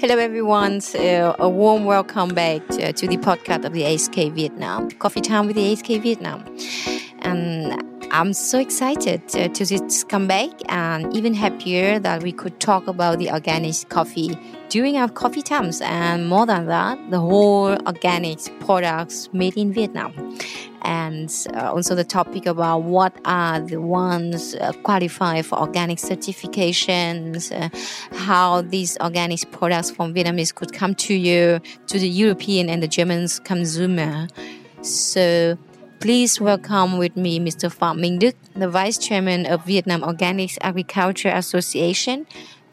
Hello, everyone. Uh, a warm welcome back to, to, the podcast of the AHK Vietnam, Coffee Time with the AHK Vietnam. And I'm so excited to just come back and even happier that we could talk about the organic coffee during our coffee times. And more than that, the whole organic products made in Vietnam and uh, also the topic about what are the ones uh, for organic certifications, uh, how these organic products from Vietnamese could come to you, to the European and the German consumer. So please welcome with me Mr. Phạm Minh Đức, the Vice Chairman of Vietnam Organic Agriculture Association,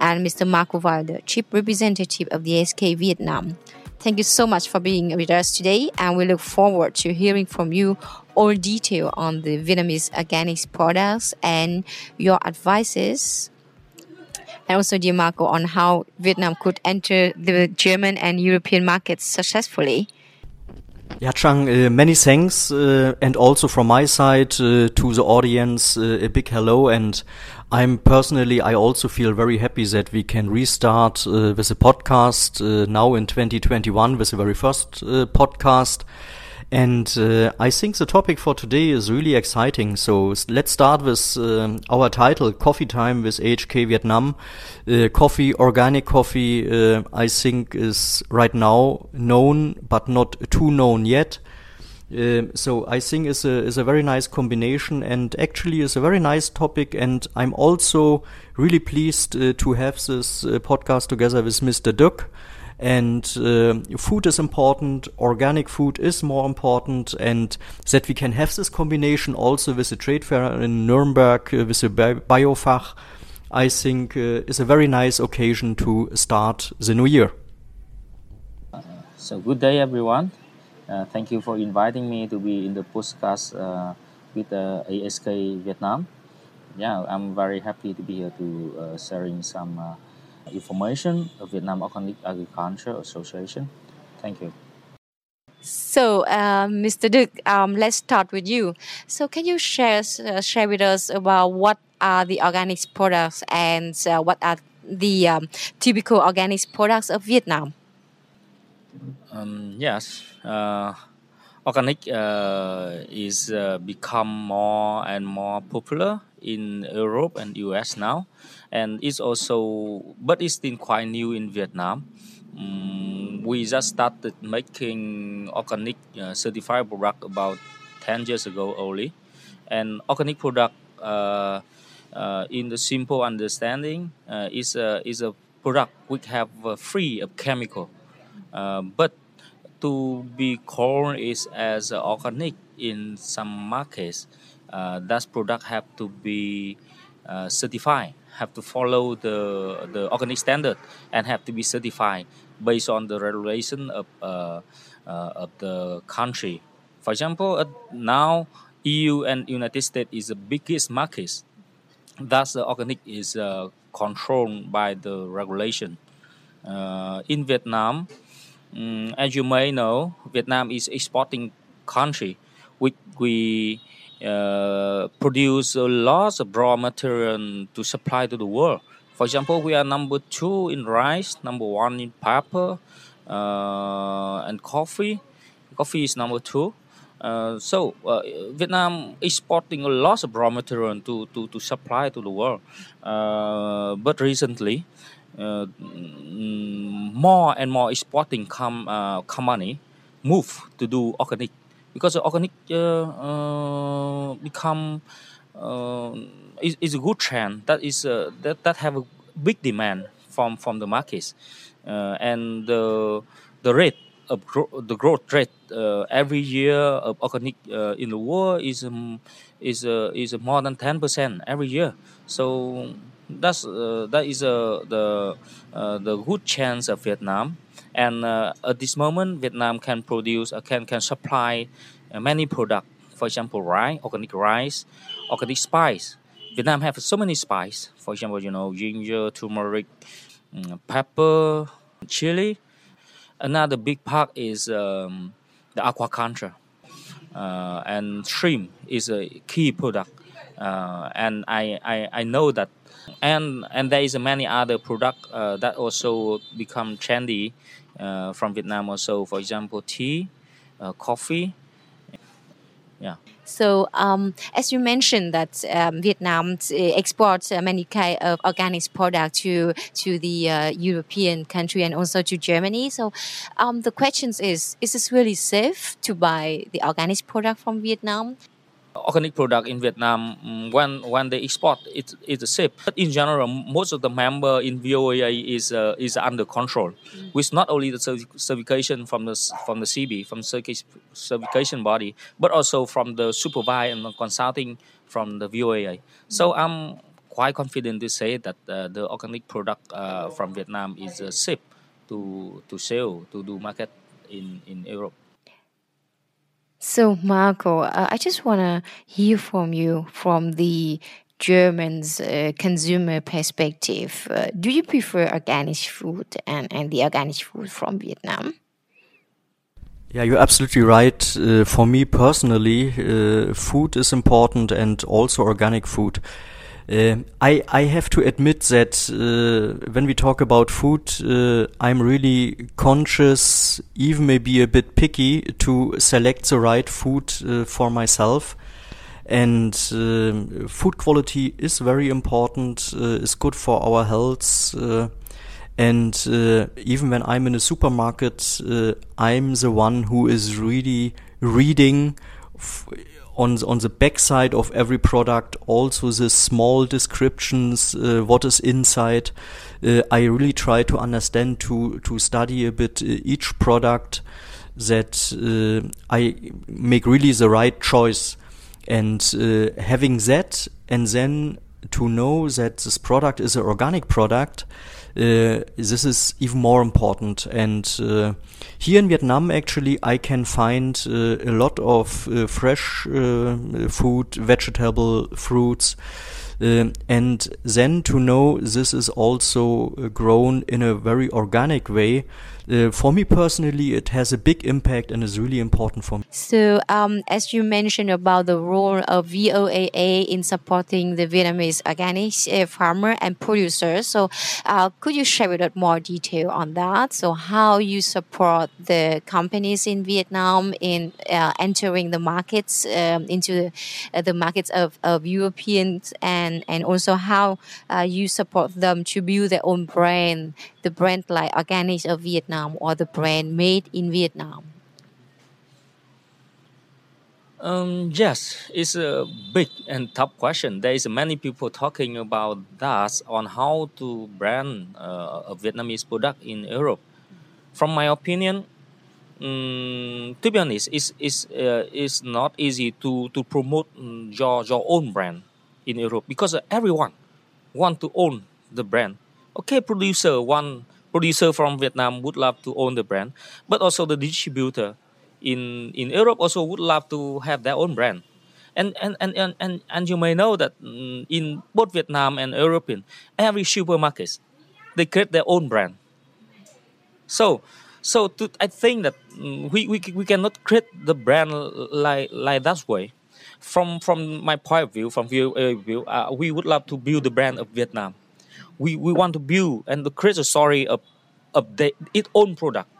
and Mr. Marco Valder, Chief Representative of the SK Vietnam. Thank you so much for being with us today, and we look forward to hearing from you all detail on the Vietnamese organics products and your advices. And also, dear Marco, on how Vietnam could enter the German and European markets successfully. Yeah, Chang, uh, many thanks, uh, and also from my side uh, to the audience, uh, a big hello. And I'm personally, I also feel very happy that we can restart uh, with a podcast uh, now in 2021 with the very first podcast. And uh, I think the topic for today is really exciting. So let's start with uh, our title, Coffee Time with HK Vietnam. Uh, coffee, organic coffee, uh, I think is right now known, but not too known yet. Uh, so I think is a is a very nice combination and actually is a very nice topic. And I'm also really pleased uh, to have this podcast together with Mr. Duc and uh, food is important organic food is more important and that we can have this combination also with the trade fair in nuremberg uh, with the biofach i think uh, is a very nice occasion to start the new year. So good day everyone. Uh, thank you for inviting me to be in the podcast uh, with uh, ahk vietnam. Yeah i'm very happy to be here to sharing some information of Vietnam Organic Agriculture Association. Thank you. So, uh, Mr. Duc, um, let's start with you. So, can you share uh, share with us about what are the organic products and uh, what are the um, typical organic products of Vietnam? Um, yes, uh, organic uh, is uh, become more and more popular in Europe and US now, and it's also but it's still quite new in Vietnam. Um, we just started making organic uh, certified product about 10 years ago only, and organic product uh, uh, in the simple understanding uh, is a is a product which have free of chemical, but to be called is as organic in some markets uh, that product have to be uh, certified have to follow the the organic standard and have to be certified based on the regulation of uh, uh of the country. For example uh, now EU and United States is the biggest markets. Thus the organic is uh, controlled by the regulation. In Vietnam um, as you may know, Vietnam is exporting country, which we uh, produce a lot of raw material to supply to the world. For example, we are number two in rice, number one in pepper, uh, and coffee. Coffee is number two. Uh, so uh, Vietnam exporting a lot of raw material to, to, to supply to the world. Uh, but recently, uh, mm, more and more exporting com, uh, company move to do organic because organic uh, become is, is a good trend that is that, that have a big demand from from the markets and the the rate of gro- the growth rate uh, every year of organic uh, in the world is um, is uh, is more than ten percent every year. So that's uh, that is uh, the uh, the good chance of Vietnam. And uh, at this moment, Vietnam can produce uh, can can supply uh, many products. For example, rice, organic rice, organic spice. Vietnam have so many spice. For example, you know ginger, turmeric, um, pepper, chili. Another big part is um, the aquaculture, and shrimp is a key product uh, and I, I I know that, and and there is many other product uh, that also become trendy uh, from Vietnam. Also, for example, tea, uh, coffee. Yeah. So, um, as you mentioned, that um, Vietnam uh, exports uh, many kind of organic products to to the uh, European country and also to Germany. So, um, the question is: Is this really safe to buy the organic product from Vietnam? Organic product in Vietnam mm, when when they export it it's safe. But in general, most of the member in VOA is uh, is under control, mm. with not only the certification from the from the CB from certification body, but also from the supervise and consulting from the VOA. Mm. So I'm quite confident to say that uh, the organic product uh, from Vietnam is uh, safe to to sell to do market in in Europe. So, Marco, uh, I just want to hear from you from the German's uh, consumer perspective. Uh, do you prefer organic food and, and the organic food from Vietnam? Yeah, you're absolutely right. Uh, for me personally, uh, food is important and also organic food. Uh, I I have to admit that uh, when we talk about food, uh, I'm really conscious, even maybe a bit picky, to select the right food uh, for myself. And um, food quality is very important. Uh, is good for our health. and even when I'm in a supermarket, I'm the one who is really reading on on the backside of every product also the small descriptions uh, what is inside. Uh, i really try to understand to to study a bit uh, each product that uh, i make really the right choice. And uh, having that and then to know that this product is an organic product uh, this is even more important. And uh, here in Vietnam, actually, I can find uh, a lot of fresh food, vegetable, fruits. Uh, and then to know this is also uh, grown in a very organic way uh, for me personally, it has a big impact and is really important for me. So, um, as you mentioned about the role of VOAA in supporting the Vietnamese organic uh, farmer and producers, so uh, could you share with us more detail on that? So, how you support the companies in Vietnam in uh, entering the markets um, into the, uh, the, markets of, of Europeans, and and also how uh, you support them to build their own brand, the brand like Organic of Vietnam Vietnam or the brand made in Vietnam? Um, yes, it's a big and tough question. There is many people talking about that on how to brand uh, a Vietnamese product in Europe. From my opinion, um, to be honest, it's, it's, uh, it's not easy to, to promote mm, your, your own brand in Europe because everyone want to own the brand. Okay, producer want producer from Vietnam would love to own the brand, but also the distributor in in Europe also would love to have their own brand. And and and and and, and you may know that mm, in both Vietnam and European, every supermarket they create their own brand. So so to, I think that mm, we, we we cannot create the brand like like that way. From from my point of view, from view, uh, view uh, we would love to build the brand of Vietnam we, we want to build and to create a story of, of the, its own product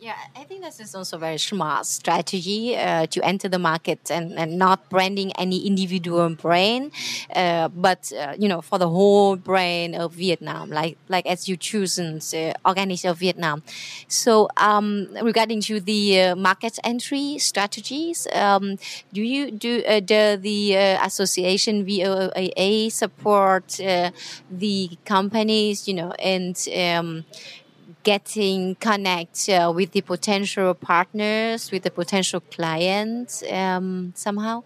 yeah, I think this is also a very smart strategy uh, to enter the market and, and not branding any individual brand, uh, but uh, you know for the whole brand of Vietnam, like like as you chosen uh, organic of Vietnam. So um, regarding to the uh, market entry strategies, um, do you do uh, the, the uh, association VOAA support the companies, you know, and um, getting connect uh, with the potential partners, with the potential clients um, somehow?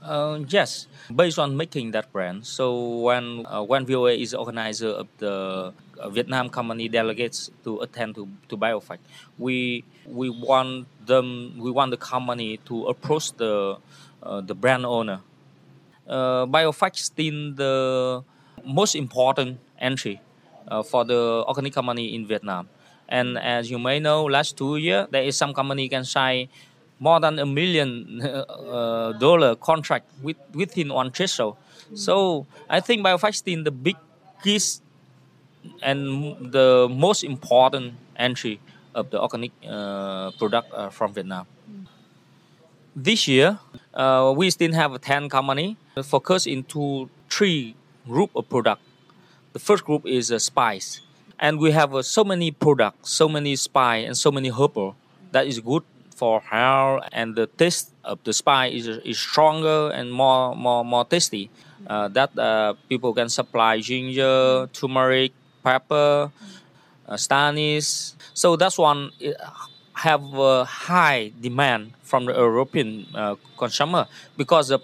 Uh, yes, based on making that brand. So when uh, when VOA is organizer of the uh, Vietnam company delegates to attend to to Biofach, we we want them we want the company to approach the uh, the brand owner. Uh, Biofach still the most important entry for the organic company in Vietnam. And as you may know, last two years there is some company can sign more than a million uh, dollar contract with, within one threshold. So I think biofasting the biggest and the most important entry of the organic uh, product uh, from Vietnam. This year, uh, we still have 10 company focused into three group of product. The first group is uh, spice, and we have uh, so many products, so many spice and so many herbal that is good for hair, and the taste of the spice is, is stronger and more more more tasty. Uh, that uh, people can supply ginger, turmeric, pepper, uh. So that's one have a high demand from the European uh, consumer because of,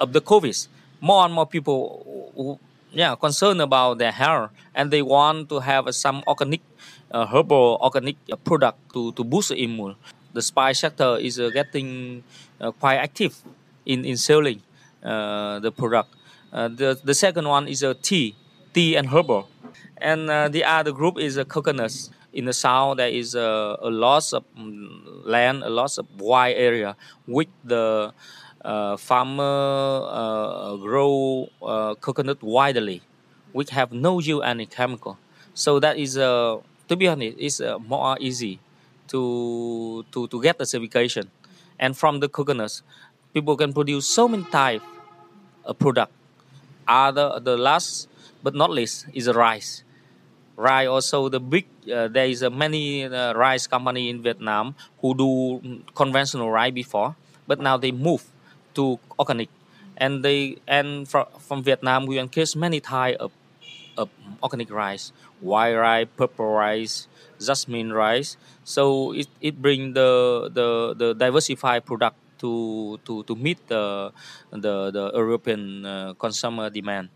of the COVID. More and more people, yeah, concerned about their hair and they want to have some organic, uh, herbal organic product to, to boost the immune. The spice sector is uh, getting uh, quite active in, in selling uh, the product. Uh, the, the second one is a tea, tea and herbal. And the other group is a coconuts in the south there is a, a lot of mm, land, a lot of wide area which the uh, farmer uh, grow uh, coconut widely, which have no use any chemical. So that is uh, to be honest, it's uh, more easy to to to get the certification. And from the coconuts, people can produce so many type of product. Other the last but not least is rice rice also the big uh, there is a many uh, rice company in Vietnam who do conventional rice before but now they move to organic. And they and from, from Vietnam we increase many type of, of organic rice white rice purple rice jasmine rice. So it, it bring the, the the diversified product to to to meet the the, the European uh, consumer demand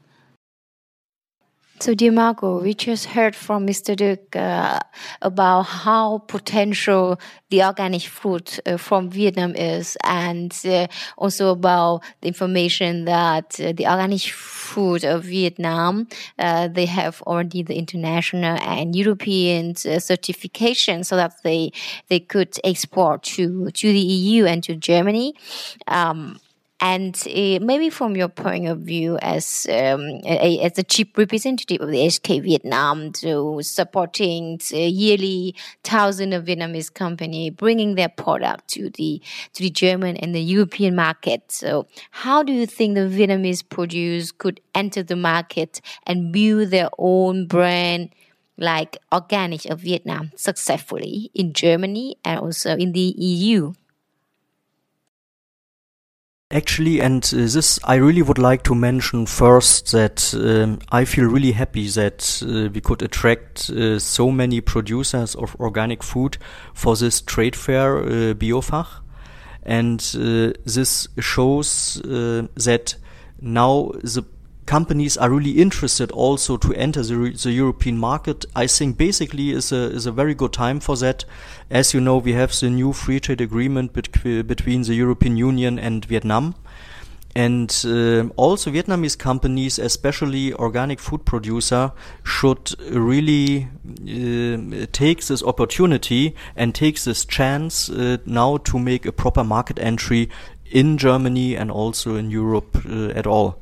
so, dear Marco, we just heard from Mr. Duc uh, about how potential the organic food uh, from Vietnam is, and uh, also about the information that uh, the organic food of Vietnam uh, they have already the international and European uh, certification, so that they they could export to to the EU and to Germany. Um, and uh, maybe from your point of view as um, a, as the chief representative of the HK Vietnam, to supporting yearly thousands of Vietnamese company bringing their product to the to the German and the European market. So, how do you think the Vietnamese produce could enter the market and build their own brand? Like organic of Vietnam successfully in Germany and also in the EU. Actually, and uh, this I really would like to mention first that um, I feel really happy that uh, we could attract uh, so many producers of organic food for this trade fair, Biofach. And this shows that now the companies are really interested also to enter the, the European market. I think basically is a is a very good time for that. As you know, we have the new free trade agreement between the European Union and Vietnam. And uh, also Vietnamese companies, especially organic food producer, should really uh, take this opportunity and take this chance uh, now to make a proper market entry in Germany and also in Europe uh, at all.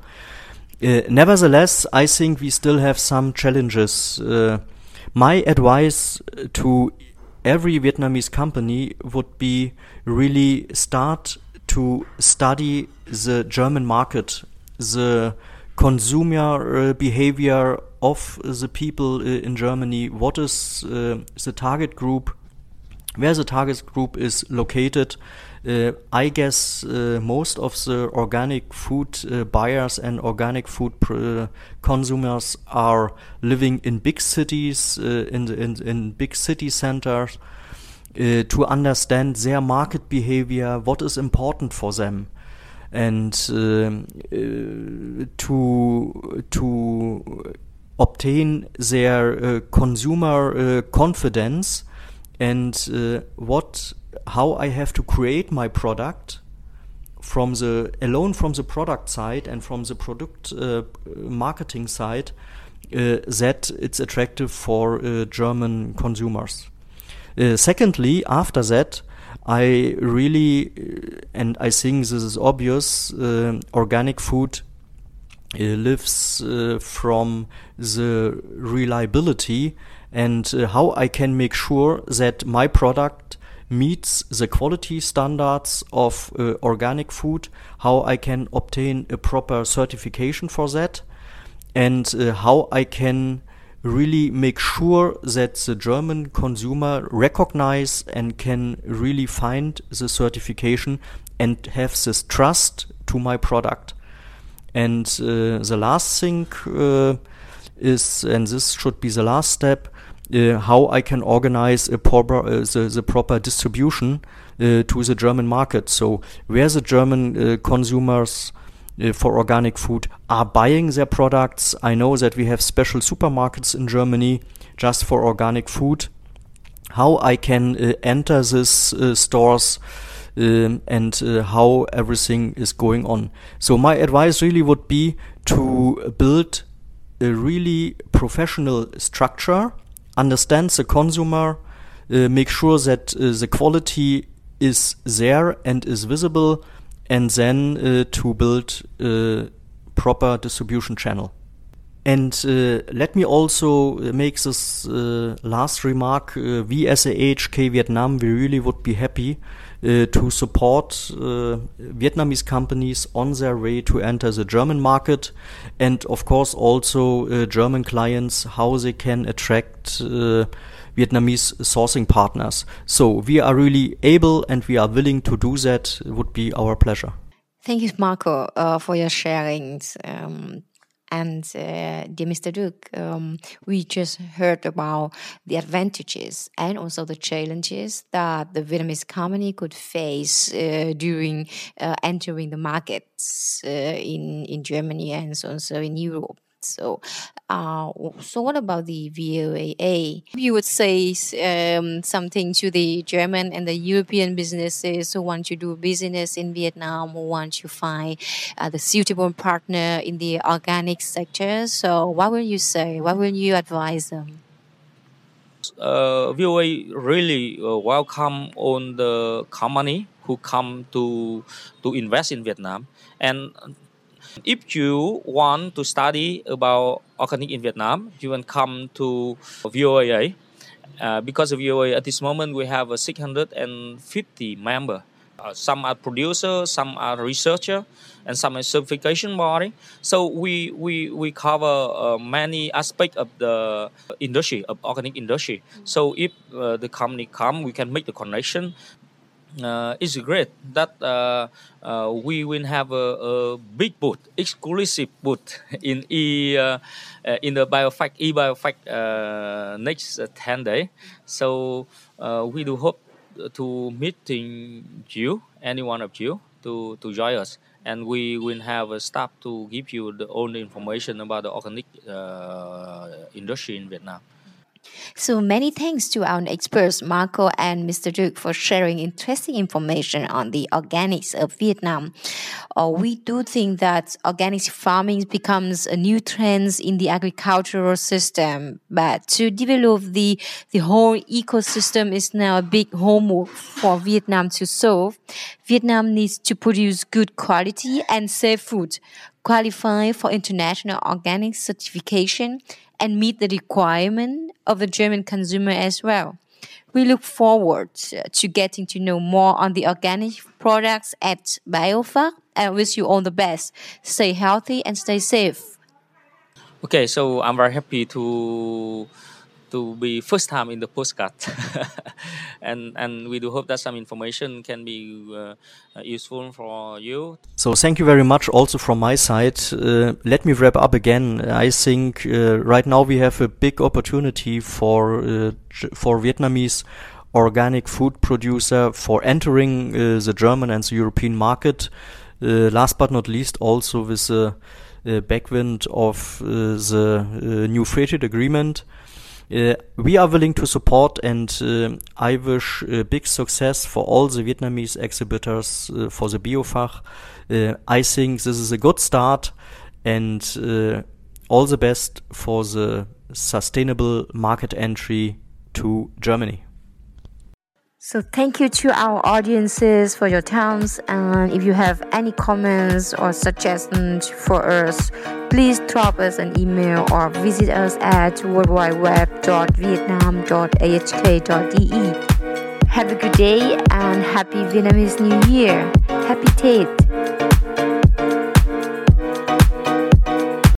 Uh, nevertheless, I think we still have some challenges. Uh, my advice to every Vietnamese company would be really start to study the German market, the consumer uh, behavior of the people uh, in Germany, what is uh, the target group, where the target group is located, I guess uh, most of the organic food uh, buyers and organic food consumers are living in big cities, in, the, in, in big city centers. Uh, to understand their market behavior, what is important for them, and uh, uh, to to obtain their consumer confidence and what how I have to create my product from the alone from the product side and from the product uh, marketing side uh, that it's attractive for uh, German consumers. Uh, secondly, after that, I really, and I think this is obvious, uh, organic food uh, lives uh, from the reliability and uh, how I can make sure that my product meets the quality standards of uh, organic food, how I can obtain a proper certification for that, and uh, how I can really make sure that the German consumer recognize and can really find the certification and have this trust to my product. And uh, the last thing uh, is, and this should be the last step, how I can organize a uh, the, the proper distribution uh, to the German market. So where the German uh, consumers uh, for organic food are buying their products. I know that we have special supermarkets in Germany just for organic food. How I can uh, enter these uh, stores um, and uh, how everything is going on. So my advice really would be to build a really professional structure, understand the consumer, uh, make sure that uh, the quality is there and is visible and then uh, to build a proper distribution channel. And uh, let me also make this uh, last remark. Uh, we as a HK Vietnam, we really would be happy uh, to support uh, Vietnamese companies on their way to enter the German market, and of course also German clients how they can attract Vietnamese sourcing partners. So we are really able and we are willing to do that. It would be our pleasure. Thank you, Marco, uh, for your sharings. Um, and uh, dear Mr. Duc, um, we just heard about the advantages and also the challenges that the Vietnamese company could face uh, during uh, entering the markets uh, in in Germany and also in Europe. So, uh, so what about the VOAA? You would say um, something to the German and the European businesses who want to do business in Vietnam, who want to find uh, the suitable partner in the organic sector. So, what will you say? What will you advise them? Uh, VOA really uh, welcome on the company who come to to invest in Vietnam and if you want to study about organic in Vietnam, you can come to VOAA. Uh, because of VOAA, at this moment we have a 650 member. Uh, some are producer, some are researcher, and some are certification body. So we we we cover uh, many aspects of the industry of organic industry. So if uh, the company come, we can make the connection uh, it's great that uh, uh, we will have a, a, big booth, exclusive booth in e uh, uh, in the biofach e biofach uh, next ten day. So we do hope to meeting you, any one of you, to to join us, and we will have a staff to give you the only information about the organic industry in Vietnam. So many thanks to our experts Marco and Mr. Duc for sharing interesting information on the organics of Vietnam. Uh, we do think that organic farming becomes a new trend in the agricultural system, but to develop the the whole ecosystem is now a big homework for Vietnam to solve. Vietnam needs to produce good quality and safe food, qualify for international organic certification, and meet the requirement of the German consumer as well. We look forward uh, to getting to know more on the organic products at BioFach and wish you all the best. Stay healthy and stay safe. Okay, so I'm very happy to to be first time in the postcard. And and we do hope that some information can be uh, useful for you. So thank you very much also from my side. Uh, let me wrap up again. I think uh, right now we have a big opportunity for uh, for vietnamese organic food producer for entering uh, the german and the european market. Uh, last but not least also with the backwind of the new free trade agreement uh, we are willing to support, and uh, I wish uh, big success for all the Vietnamese exhibitors uh, for the Biofach. Uh, I think this is a good start, and all the best for the sustainable market entry to Germany. So thank you to our audiences for your times and if you have any comments or suggestions for us, please drop us an email or visit us at worldwideweb.vietnam.ahk.de. Have a good day and happy Vietnamese New Year. Happy Tết!